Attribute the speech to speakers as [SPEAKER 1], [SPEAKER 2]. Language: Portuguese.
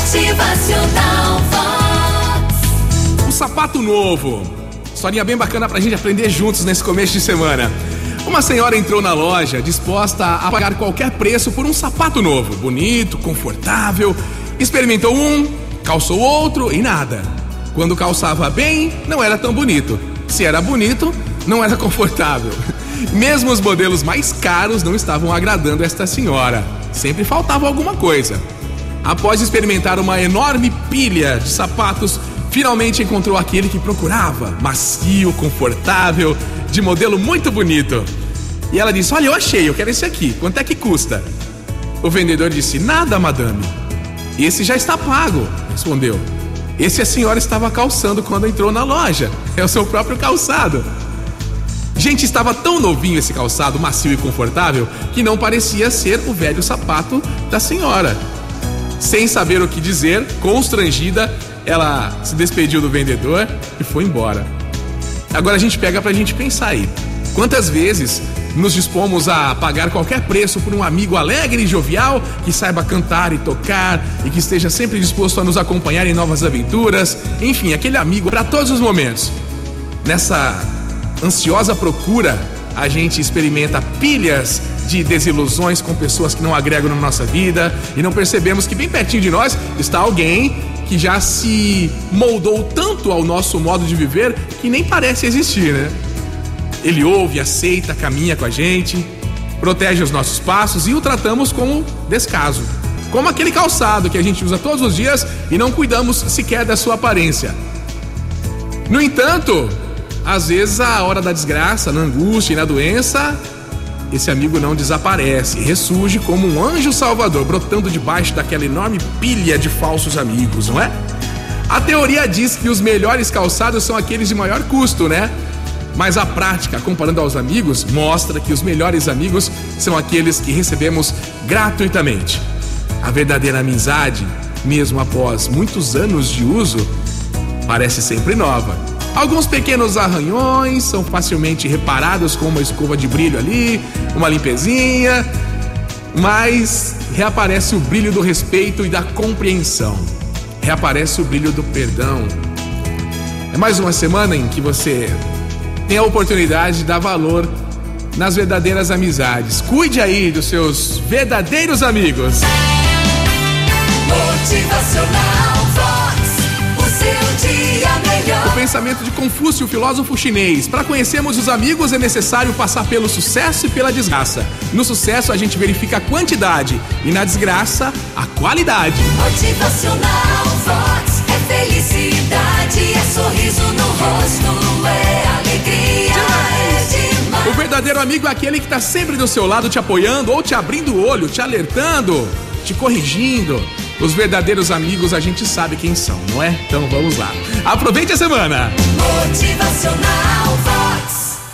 [SPEAKER 1] Motivacional Vox.
[SPEAKER 2] Um sapato novo. Historinha bem bacana pra gente aprender juntos nesse começo de semana. Uma senhora entrou na loja disposta a pagar qualquer preço por um sapato novo, bonito, confortável. Experimentou um, calçou outro e nada. Quando calçava bem, não era tão bonito. Se era bonito, não era confortável. Mesmo os modelos mais caros não estavam agradando esta senhora. Sempre faltava alguma coisa. Após experimentar uma enorme pilha de sapatos, finalmente encontrou aquele que procurava: macio, confortável, de modelo muito bonito. E ela disse: Olha, eu achei, eu quero esse aqui. Quanto é que custa? O vendedor disse: Nada, madame. Esse já está pago, respondeu. Esse a senhora estava calçando quando entrou na loja. É o seu próprio calçado. Gente, estava tão novinho esse calçado, macio e confortável, que não parecia ser o velho sapato da senhora. Sem saber o que dizer, constrangida, ela se despediu do vendedor e foi embora. Agora a gente pega pra gente pensar aí. Quantas vezes nos dispomos a pagar qualquer preço por um amigo alegre e jovial que saiba cantar e tocar e que esteja sempre disposto a nos acompanhar em novas aventuras, enfim, aquele amigo para todos os momentos. Nessa ansiosa procura, a gente experimenta pilhas de desilusões com pessoas que não agregam na nossa vida e não percebemos que bem pertinho de nós está alguém que já se moldou tanto ao nosso modo de viver que nem parece existir, né? Ele ouve, aceita, caminha com a gente, protege os nossos passos e o tratamos como descaso. Como aquele calçado que a gente usa todos os dias e não cuidamos sequer da sua aparência. No entanto, às vezes, a hora da desgraça, na angústia e na doença, esse amigo não desaparece, ressurge como um anjo salvador, brotando debaixo daquela enorme pilha de falsos amigos, não é? A teoria diz que os melhores calçados são aqueles de maior custo, né? Mas a prática, comparando aos amigos, mostra que os melhores amigos são aqueles que recebemos gratuitamente. A verdadeira amizade, mesmo após muitos anos de uso, parece sempre nova Alguns pequenos arranhões são facilmente reparados com uma escova de brilho ali, uma limpezinha, mas reaparece o brilho do respeito e da compreensão. Reaparece o brilho do perdão. É mais uma semana em que você tem a oportunidade de dar valor nas verdadeiras amizades. Cuide aí dos seus verdadeiros amigos. Pensamento de Confúcio, filósofo chinês. Para conhecermos os amigos é necessário passar pelo sucesso e pela desgraça. No sucesso a gente verifica a quantidade e na desgraça a qualidade.
[SPEAKER 1] Motivacional Vox é felicidade, é sorriso no rosto, é alegria, é demais.
[SPEAKER 2] O verdadeiro amigo é aquele que está sempre do seu lado te apoiando ou te abrindo o olho, te alertando, te corrigindo os verdadeiros amigos a gente sabe quem são, não é? Então vamos lá. Aproveite a semana!
[SPEAKER 1] Motivacional